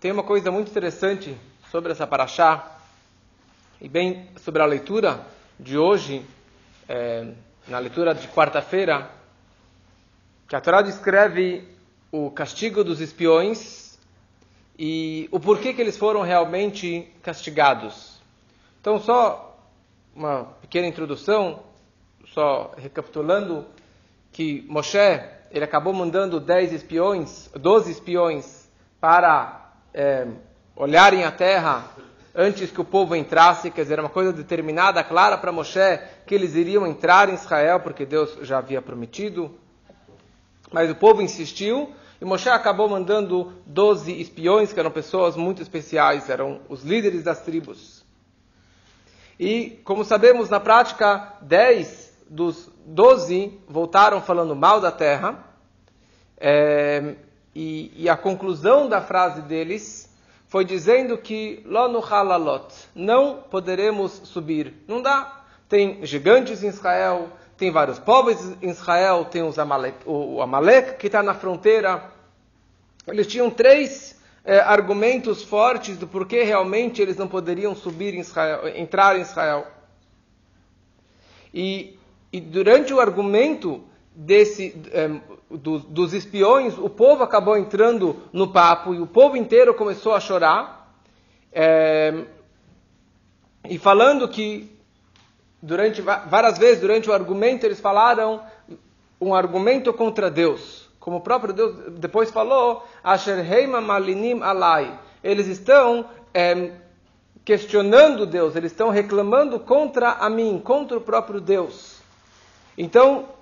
Tem uma coisa muito interessante sobre essa paraxá, e bem sobre a leitura de hoje, é, na leitura de quarta-feira, que a Torá descreve o castigo dos espiões e o porquê que eles foram realmente castigados. Então, só uma pequena introdução, só recapitulando, que Moshe ele acabou mandando 10 espiões, 12 espiões, para é, olharem a terra antes que o povo entrasse, quer dizer, era uma coisa determinada, clara para Moshe, que eles iriam entrar em Israel, porque Deus já havia prometido. Mas o povo insistiu, e Moshe acabou mandando 12 espiões, que eram pessoas muito especiais, eram os líderes das tribos. E, como sabemos, na prática, 10 dos 12 voltaram falando mal da terra, é, e, e, a conclusão da frase deles foi dizendo que Lonu halalot, não poderemos subir. Não dá. Tem gigantes em Israel, tem vários povos em Israel, tem os Amalek, o Amalek que está na fronteira. Eles tinham três é, argumentos fortes do porquê realmente eles não poderiam subir em Israel, entrar em Israel. E, e durante o argumento desse, é, do, dos espiões, o povo acabou entrando no papo e o povo inteiro começou a chorar. É, e falando que, durante várias vezes durante o argumento, eles falaram um argumento contra Deus. Como o próprio Deus depois falou, Asher Malinim Alai. Eles estão é, questionando Deus, eles estão reclamando contra a mim, contra o próprio Deus. Então,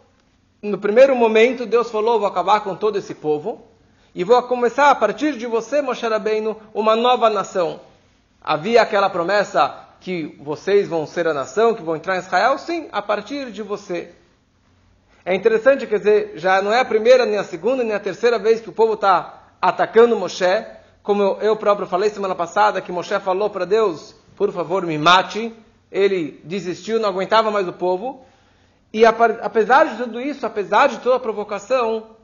no primeiro momento, Deus falou: vou acabar com todo esse povo e vou começar a partir de você, Moshe Rabbeinu, uma nova nação. Havia aquela promessa que vocês vão ser a nação, que vão entrar em Israel? Sim, a partir de você. É interessante, quer dizer, já não é a primeira, nem a segunda, nem a terceira vez que o povo está atacando Moshe. Como eu, eu próprio falei semana passada, que Moshe falou para Deus: por favor, me mate. Ele desistiu, não aguentava mais o povo. E apesar de tudo isso, apesar de toda a provocação,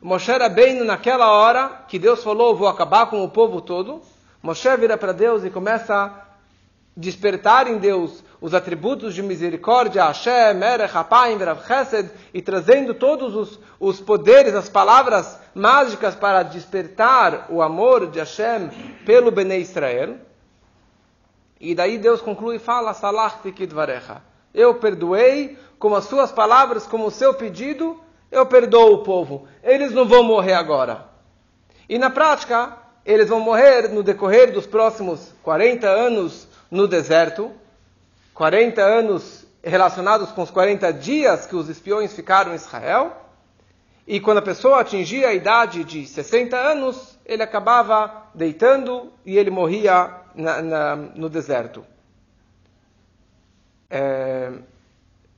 Moshe era bem naquela hora que Deus falou, vou acabar com o povo todo, Moshe vira para Deus e começa a despertar em Deus os atributos de misericórdia, Hashem, Erech, Verav Chesed, e trazendo todos os, os poderes, as palavras mágicas para despertar o amor de Hashem pelo Bnei Israel. E daí Deus conclui e fala, Salach Tikidvarecha. Eu perdoei como as suas palavras, como o seu pedido, eu perdoo o povo. Eles não vão morrer agora. E na prática, eles vão morrer no decorrer dos próximos 40 anos no deserto, 40 anos relacionados com os 40 dias que os espiões ficaram em Israel. E quando a pessoa atingia a idade de 60 anos, ele acabava deitando e ele morria na, na, no deserto. É,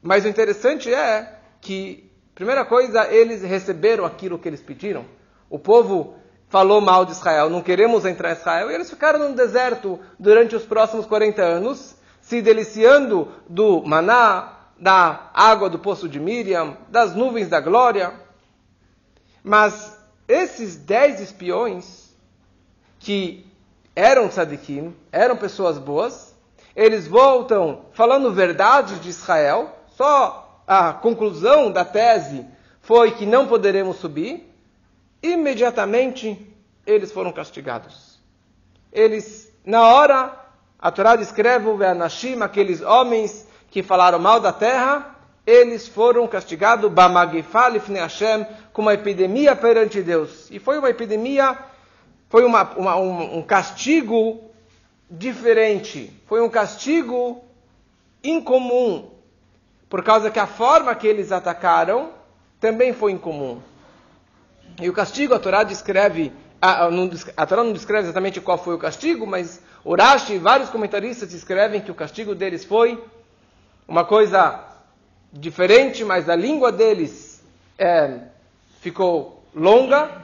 mas o interessante é que, primeira coisa, eles receberam aquilo que eles pediram. O povo falou mal de Israel, não queremos entrar em Israel, e eles ficaram no deserto durante os próximos 40 anos, se deliciando do maná, da água do poço de Miriam, das nuvens da glória. Mas esses dez espiões, que eram tzadikim, eram pessoas boas, eles voltam falando verdade de Israel, só a conclusão da tese foi que não poderemos subir, imediatamente eles foram castigados. Eles, na hora, a Torá descreve o Veanashim, aqueles homens que falaram mal da terra, eles foram castigados, Hashem, com uma epidemia perante Deus. E foi uma epidemia, foi uma, uma, um, um castigo diferente, foi um castigo incomum, por causa que a forma que eles atacaram também foi incomum. E o castigo, a Torá descreve, a, a Torá não descreve exatamente qual foi o castigo, mas Urashi e vários comentaristas descrevem que o castigo deles foi uma coisa diferente, mas a língua deles é, ficou longa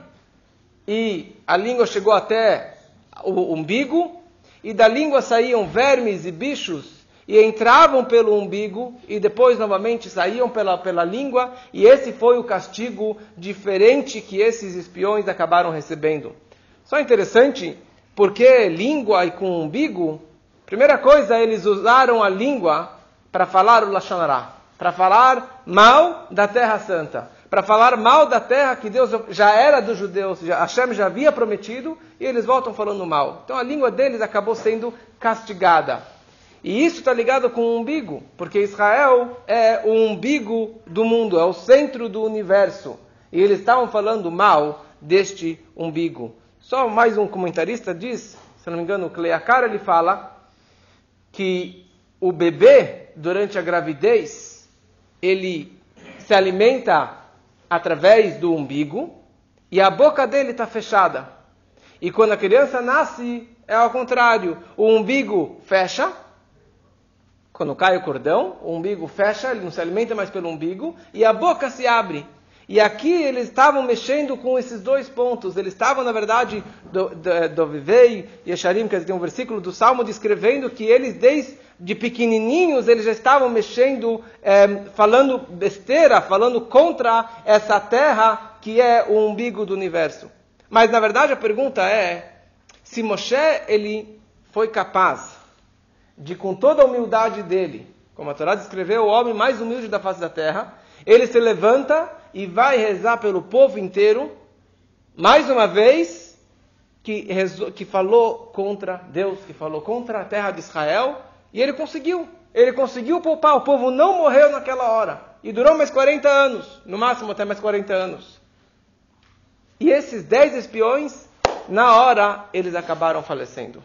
e a língua chegou até o umbigo e da língua saíam vermes e bichos e entravam pelo umbigo e depois novamente saíam pela, pela língua, e esse foi o castigo diferente que esses espiões acabaram recebendo. Só interessante, Por que língua e com umbigo? Primeira coisa, eles usaram a língua para falar o Lashonará, para falar mal da Terra Santa, para falar mal da terra que Deus já era dos judeus, Hashem já havia prometido, e eles voltam falando mal. Então a língua deles acabou sendo castigada. E isso está ligado com o umbigo, porque Israel é o umbigo do mundo, é o centro do universo. E eles estavam falando mal deste umbigo. Só mais um comentarista diz, se não me engano, o Cleacar, ele fala que o bebê, durante a gravidez, ele se alimenta através do umbigo e a boca dele está fechada. E quando a criança nasce, é ao contrário. O umbigo fecha quando cai o cordão, o umbigo fecha, ele não se alimenta mais pelo umbigo, e a boca se abre. E aqui eles estavam mexendo com esses dois pontos. Eles estavam, na verdade, do, Vivei e Esharim, que tem um versículo do Salmo descrevendo que eles, desde pequenininhos, eles já estavam mexendo, é, falando besteira, falando contra essa terra que é o umbigo do universo. Mas, na verdade, a pergunta é, se Moshe, ele foi capaz de com toda a humildade dele, como a Torá descreveu, o homem mais humilde da face da terra, ele se levanta e vai rezar pelo povo inteiro, mais uma vez, que, que falou contra Deus, que falou contra a terra de Israel, e ele conseguiu. Ele conseguiu poupar, o povo não morreu naquela hora. E durou mais 40 anos, no máximo até mais 40 anos. E esses 10 espiões, na hora, eles acabaram falecendo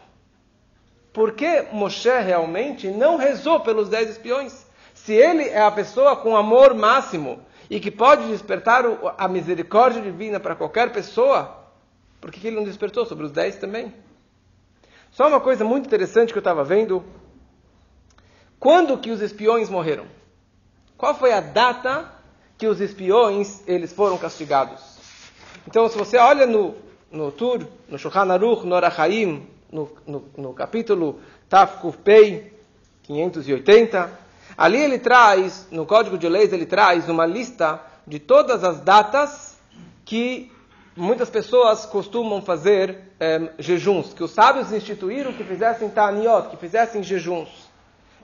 por que Moshe realmente não rezou pelos dez espiões? Se ele é a pessoa com amor máximo e que pode despertar a misericórdia divina para qualquer pessoa, por que ele não despertou sobre os dez também? Só uma coisa muito interessante que eu estava vendo. Quando que os espiões morreram? Qual foi a data que os espiões eles foram castigados? Então, se você olha no, no Tur, no Shulchan Aruch, no Arachaim, no, no, no capítulo Tafkuf Pei 580, ali ele traz, no Código de Leis, ele traz uma lista de todas as datas que muitas pessoas costumam fazer é, jejuns, que os sábios instituíram que fizessem Taniot, que fizessem jejuns.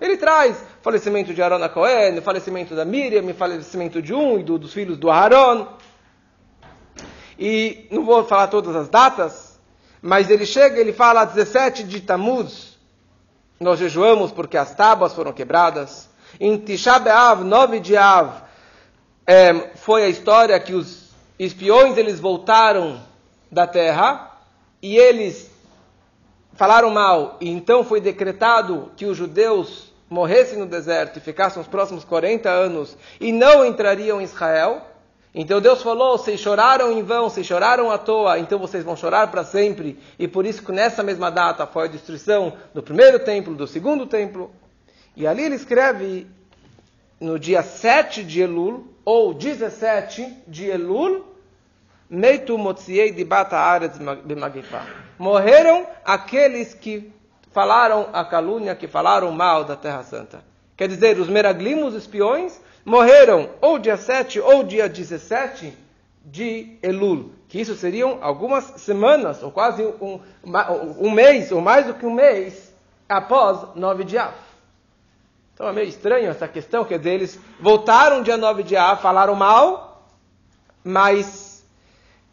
Ele traz falecimento de Aaron a Cohen, falecimento da Miriam, falecimento de um e do, dos filhos do Aaron. E não vou falar todas as datas, mas ele chega, ele fala 17 de Tamuz, nós jejuamos porque as tábuas foram quebradas. Em Tisha B'Av, 9 de Av, é, foi a história que os espiões eles voltaram da terra e eles falaram mal. E então foi decretado que os judeus morressem no deserto e ficassem os próximos 40 anos e não entrariam em Israel. Então Deus falou: vocês choraram em vão, vocês choraram à toa, então vocês vão chorar para sempre. E por isso que nessa mesma data foi a destruição do primeiro templo, do segundo templo. E ali ele escreve no dia 7 de Elul, ou 17 de Elul, Meitu Motziei de Bata Aretz Bemagifá. Morreram aqueles que falaram a calúnia, que falaram mal da Terra Santa. Quer dizer, os meraglimos, espiões, morreram ou dia 7 ou dia 17 de Elul, que isso seriam algumas semanas, ou quase um, um mês, ou mais do que um mês, após 9 de Av. Então é meio estranho essa questão, quer dizer, eles voltaram dia 9 de Av, falaram mal, mas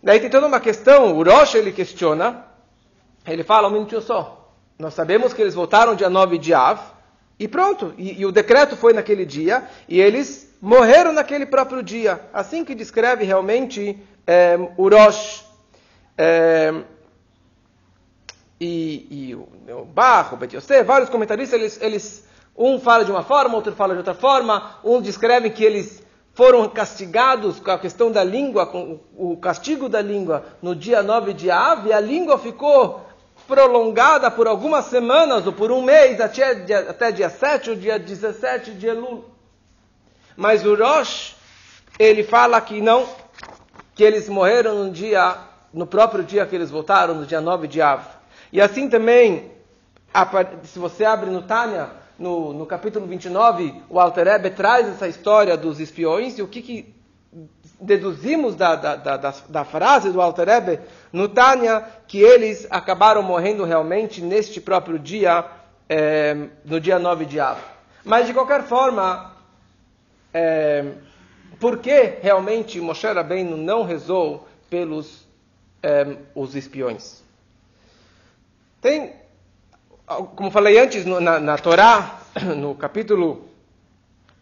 daí tem toda uma questão, o Rosh ele questiona, ele fala um minutinho só, nós sabemos que eles voltaram dia 9 de Av, e pronto, e, e, o decreto foi naquele dia, e eles morreram naquele próprio dia. Assim que descreve realmente é, o Rosh. É, e, e o, o Bar, o vários comentaristas, eles, eles, um fala de uma forma, outro fala de outra forma, um descreve que eles foram castigados com a questão da língua, com o castigo da língua no dia 9 de Av, e a língua ficou prolongada por algumas semanas ou por um mês, até dia, até dia 7 ou dia 17 de Elul. Mas o Rosh, ele fala que não, que eles morreram no dia, no próprio dia que eles voltaram, no dia 9 de Av. E assim também, se você abre no Tânia, no, no capítulo 29, o Alter Ebe traz essa história dos espiões e o que, que deduzimos da, da, da, da, frase do Alter Ebe no Tânia que eles acabaram morrendo realmente neste próprio dia, é, no dia 9 de Av. Mas de qualquer forma, é, por que realmente Moshe Rabbeinu não rezou pelos é, os espiões? Tem, como falei antes no, na, na Torá, no capítulo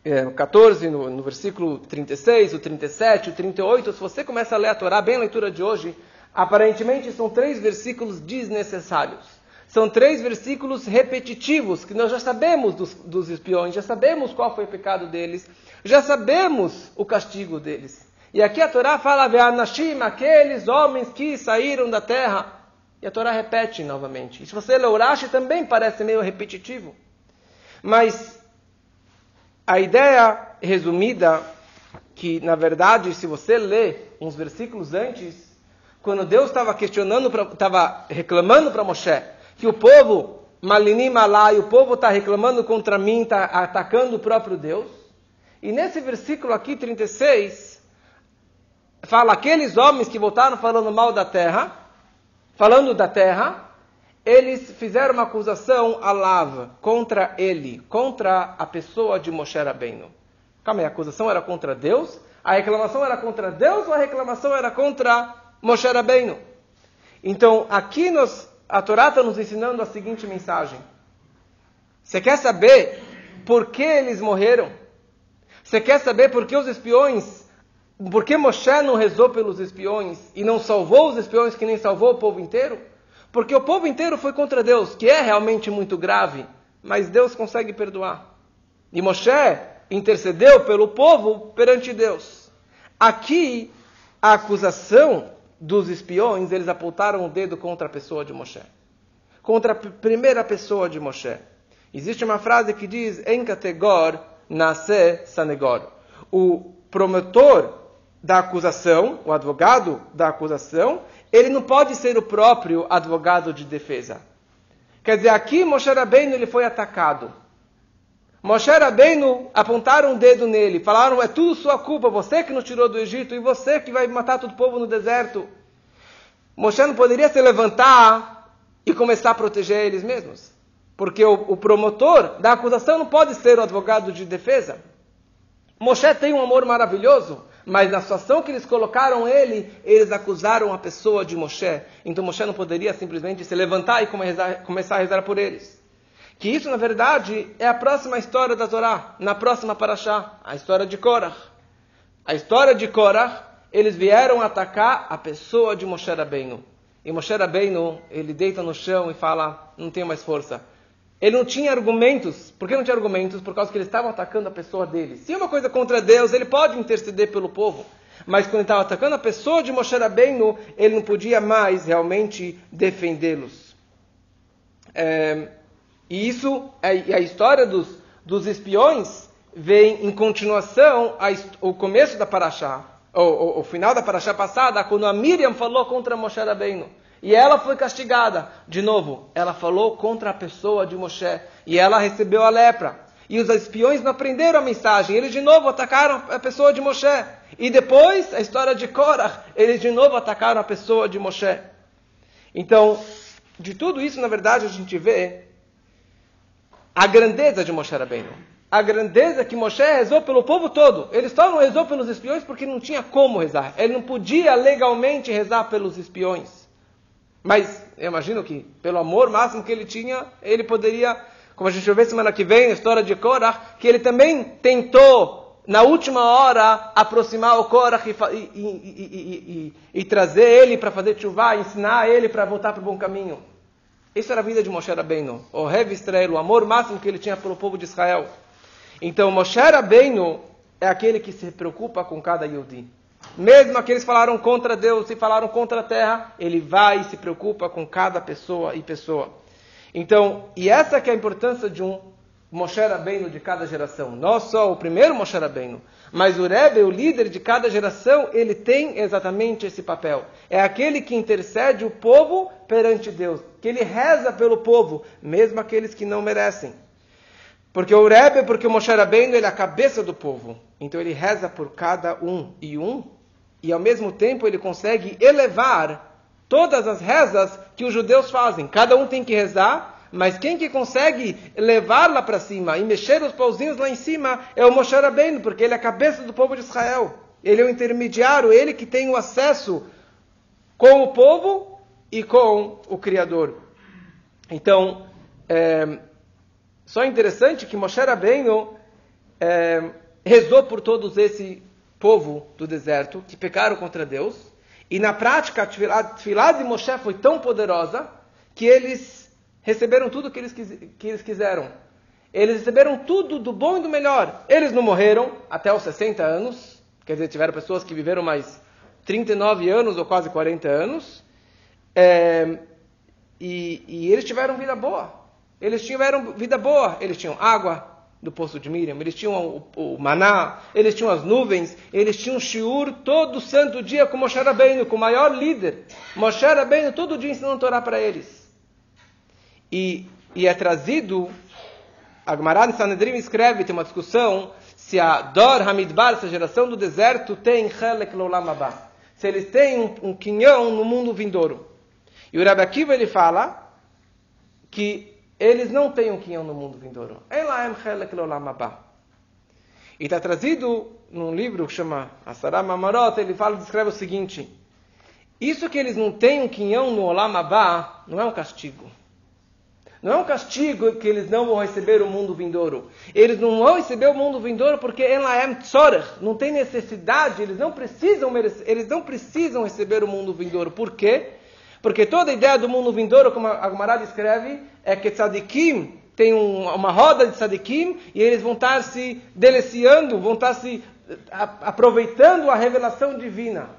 é, 14, no, no, versículo 36, o 37, o 38, se você começa a ler a Torá, bem a leitura de hoje, aparentemente são três versículos desnecessários. São três versículos repetitivos, que nós já sabemos dos, dos espiões, já sabemos qual foi o pecado deles, já sabemos o castigo deles. E aqui a Torá fala, Ve'anashim, aqueles homens que saíram da terra. E a Torá repete novamente. E se você ler Urashi, também parece meio repetitivo. Mas a ideia resumida, que na verdade, se você ler uns versículos antes, quando Deus estava questionando, estava reclamando para Moshe, que o povo, Malinim Alai, o povo está reclamando contra mim, está atacando o próprio Deus. E nesse versículo aqui, 36, fala aqueles homens que voltaram falando mal da terra, falando da terra, eles fizeram uma acusação a lava contra ele, contra a pessoa de Moshe Rabbeinu. Calma aí, a acusação era contra Deus? A reclamação era contra Deus ou a reclamação era contra Moshe Rabbeinu? Então, aqui a Torá está nos ensinando a seguinte mensagem. Você quer saber por que eles morreram? Você quer saber por que os espiões, por que Moshe não rezou pelos espiões e não salvou os espiões que nem salvou o povo inteiro? Porque o povo inteiro foi contra Deus, que é realmente muito grave, mas Deus consegue perdoar. E Moshe intercedeu pelo povo perante Deus. Aqui, a acusação dos espiões, eles apontaram o dedo contra a pessoa de Moshe. Contra a primeira pessoa de Moshe. Existe uma frase que diz, em categor nasce sanegor. O promotor da acusação, o advogado da acusação, ele não pode ser o próprio advogado de defesa. Quer dizer, aqui Moshe Rabbeinu ele foi atacado. Moshe Rabbeinu apontaram um dedo nele, falaram, é tudo sua culpa, você que nos tirou do Egito e você que vai matar todo o povo no deserto. Moshe não poderia se levantar e começar a proteger eles mesmos. Porque o, o promotor da acusação não pode ser o advogado de defesa. Moshe tem um amor maravilhoso, mas na situação que eles colocaram ele, eles acusaram a pessoa de Moshe. Então Moshe não poderia simplesmente se levantar e começar a rezar por eles. Que isso, na verdade, é a próxima história da Torá, na próxima Parashá, a história de Korah. A história de Korah, eles vieram atacar a pessoa de Moshe Rabbeinu. E Moshe Rabbeinu, ele deita no chão e fala, não tenho mais força. Ele não tinha argumentos. Por que não tinha argumentos? Por causa que eles estavam atacando a pessoa dele. Se é uma coisa contra Deus, ele pode interceder pelo povo. Mas quando ele estava atacando a pessoa de Moshe Rabbeinu, ele não podia mais realmente defendê-los. É, e isso, a, a história dos, dos espiões vem em continuação ao começo da Paraxá, o, o, final da Paraxá passada, quando a Miriam falou contra Moshe Rabbeinu. E ela foi castigada. De novo, ela falou contra a pessoa de Moshe. E ela recebeu a lepra. E os espiões não aprenderam a mensagem. Eles de novo atacaram a pessoa de Moshe. E depois, a história de Korah, eles de novo atacaram a pessoa de Moshe. Então, de tudo isso, na verdade, a gente vê a grandeza de Moshe Rabbeinu. A grandeza que Moshe rezou pelo povo todo. Ele só não rezou pelos espiões porque não tinha como rezar. Ele não podia legalmente rezar pelos espiões. Mas eu imagino que, pelo amor máximo que ele tinha, ele poderia, como a gente vai ver semana que vem, a história de Korah, que ele também tentou, na última hora, aproximar o Korah e, e, e, e trazer ele para fazer chuva, ensinar ele para voltar para o bom caminho. Isso era a vida de Moshe Rabbeinu, o Rev Israel, o amor máximo que ele tinha pelo povo de Israel. Então, Moshe Rabbeinu é aquele que se preocupa com cada Yudi. Mesmo aqueles que falaram contra Deus e falaram contra a terra, ele vai e se preocupa com cada pessoa e pessoa. Então, e essa que é a importância de um Moshe Rabbeinu de cada geração. Não só o primeiro Moshe Rabbeinu, mas o Rebbe, o líder de cada geração, ele tem exatamente esse papel. É aquele que intercede o povo perante Deus, que ele reza pelo povo, mesmo aqueles que não merecem. Porque o Rebbe, porque o Moshe Rabbeinu, ele é a cabeça do povo. Então ele reza por cada um e um, e ao mesmo tempo ele consegue elevar todas as rezas que os judeus fazem. Cada um tem que rezar, mas quem que consegue levar lá para cima e mexer os pauzinhos lá em cima é o Moshe Rabbeinu, porque ele é a cabeça do povo de Israel. Ele é o intermediário, ele que tem o acesso com o povo e com o Criador. Então, é, só interessante que Moshe Rabbeinu é, rezou por todos esse povo do deserto que pecaram contra Deus. E na prática, a tefilá de Moshe foi tão poderosa que eles receberam tudo que eles, que eles quiseram. Eles receberam tudo do bom e do melhor. Eles não morreram até os 60 anos. Quer dizer, tiveram pessoas que viveram mais 39 anos ou quase 40 anos. É, e, e eles tiveram vida boa. Eles tiveram vida boa. Eles tinham água, do poço de Miriam, eles tinham o, o, maná, eles tinham as nuvens, eles tinham shiur todo santo dia com Moshe Rabbeinu, com o maior líder. Moshe Rabbeinu todo dia ensinando Torá para eles. E, e é trazido, a Gemara de Sanedrim escreve, tem uma discussão, se a Dor Hamidbar, essa geração do deserto, tem Chelek Lolam. Se eles têm um, um quinhão no mundo vindouro. E o Rabbi Akiva, ele fala que eles não têm um quinhão no mundo vindouro. E está trazido num livro que chama Asara Mamarot, ele fala, descreve o seguinte, isso que eles não têm um quinhão no Olam Abba não é um castigo. Não é um castigo que eles não vão receber o mundo vindouro. Eles não vão receber o mundo vindouro porque Elaem Tzorech, não tem necessidade, eles não precisam eles não precisam receber o mundo vindouro. Por quê? Porque toda a ideia do mundo vindouro, como a Gemara escreve, é que tzadikim tem um, uma roda de tzadikim e eles vão estar se deliciando, vão estar se aproveitando a revelação divina.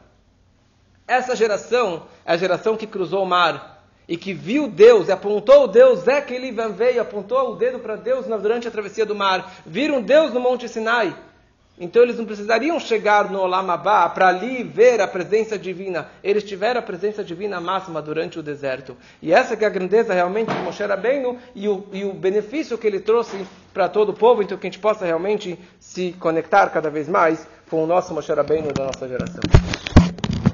Essa geração é a geração que cruzou o mar e que viu Deus e apontou Deus, é que ele veio, apontou o dedo para Deus durante a travessia do mar. Viram Deus no Monte Sinai. Então eles não precisariam chegar no Olam Abba para ali ver a presença divina. Eles tiveram a presença divina máxima durante o deserto. E essa que é a grandeza realmente de Moshe Rabbeinu e o, e o benefício que ele trouxe para todo o povo, então que a gente possa realmente se conectar cada vez mais com o nosso Moshe Rabbeinu da nossa geração.